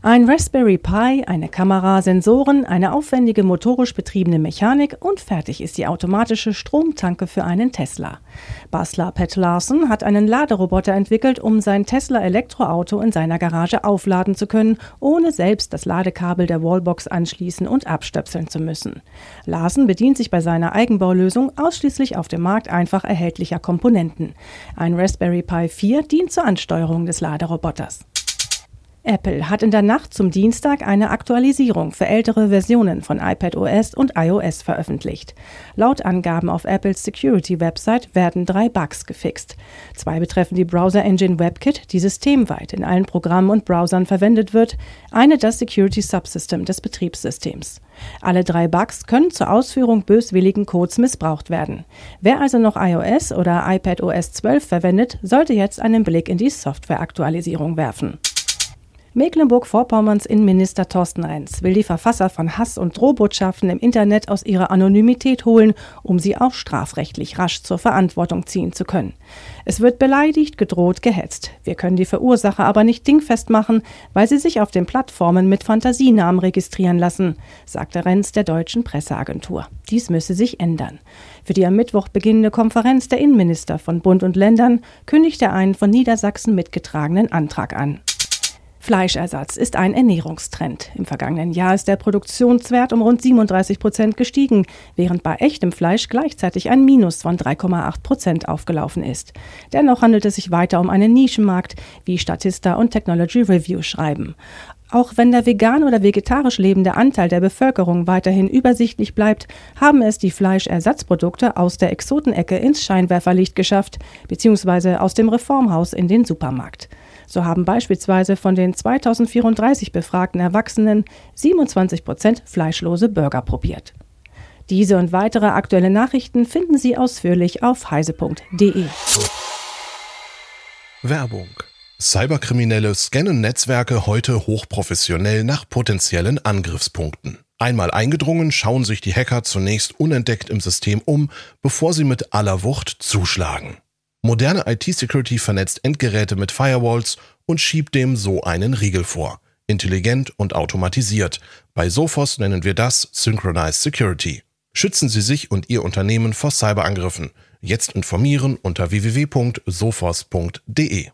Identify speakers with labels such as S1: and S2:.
S1: Ein Raspberry Pi, eine Kamera, Sensoren, eine aufwendige motorisch betriebene Mechanik und fertig ist die automatische Stromtanke für einen Tesla. Basler Pat Larson hat einen Laderoboter entwickelt, um sein Tesla Elektroauto in seiner Garage aufladen zu können, ohne selbst das Ladekabel der Wallbox anschließen und abstöpseln zu müssen. Larson bedient sich bei seiner Eigenbaulösung ausschließlich auf dem Markt einfach erhältlicher Komponenten. Ein Raspberry Pi 4 dient zur Ansteuerung des Laderoboters. Apple hat in der Nacht zum Dienstag eine Aktualisierung für ältere Versionen von iPadOS und iOS veröffentlicht. Laut Angaben auf Apples Security-Website werden drei Bugs gefixt. Zwei betreffen die Browser-Engine WebKit, die systemweit in allen Programmen und Browsern verwendet wird, eine das Security Subsystem des Betriebssystems. Alle drei Bugs können zur Ausführung böswilligen Codes missbraucht werden. Wer also noch iOS oder iPadOS 12 verwendet, sollte jetzt einen Blick in die Softwareaktualisierung werfen. Mecklenburg-Vorpommerns Innenminister Thorsten Renz will die Verfasser von Hass- und Drohbotschaften im Internet aus ihrer Anonymität holen, um sie auch strafrechtlich rasch zur Verantwortung ziehen zu können. Es wird beleidigt, gedroht, gehetzt. Wir können die Verursacher aber nicht dingfest machen, weil sie sich auf den Plattformen mit Fantasienamen registrieren lassen, sagte Renz der deutschen Presseagentur. Dies müsse sich ändern. Für die am Mittwoch beginnende Konferenz der Innenminister von Bund und Ländern kündigt er einen von Niedersachsen mitgetragenen Antrag an. Fleischersatz ist ein Ernährungstrend. Im vergangenen Jahr ist der Produktionswert um rund 37 Prozent gestiegen, während bei echtem Fleisch gleichzeitig ein Minus von 3,8 Prozent aufgelaufen ist. Dennoch handelt es sich weiter um einen Nischenmarkt, wie Statista und Technology Review schreiben. Auch wenn der vegan oder vegetarisch lebende Anteil der Bevölkerung weiterhin übersichtlich bleibt, haben es die Fleischersatzprodukte aus der Exotenecke ins Scheinwerferlicht geschafft, beziehungsweise aus dem Reformhaus in den Supermarkt. So haben beispielsweise von den 2034 befragten Erwachsenen 27 Prozent fleischlose Burger probiert. Diese und weitere aktuelle Nachrichten finden Sie ausführlich auf heise.de.
S2: Werbung. Cyberkriminelle scannen Netzwerke heute hochprofessionell nach potenziellen Angriffspunkten. Einmal eingedrungen, schauen sich die Hacker zunächst unentdeckt im System um, bevor sie mit aller Wucht zuschlagen. Moderne IT-Security vernetzt Endgeräte mit Firewalls und schiebt dem so einen Riegel vor. Intelligent und automatisiert. Bei Sophos nennen wir das Synchronized Security. Schützen Sie sich und Ihr Unternehmen vor Cyberangriffen. Jetzt informieren unter www.sophos.de.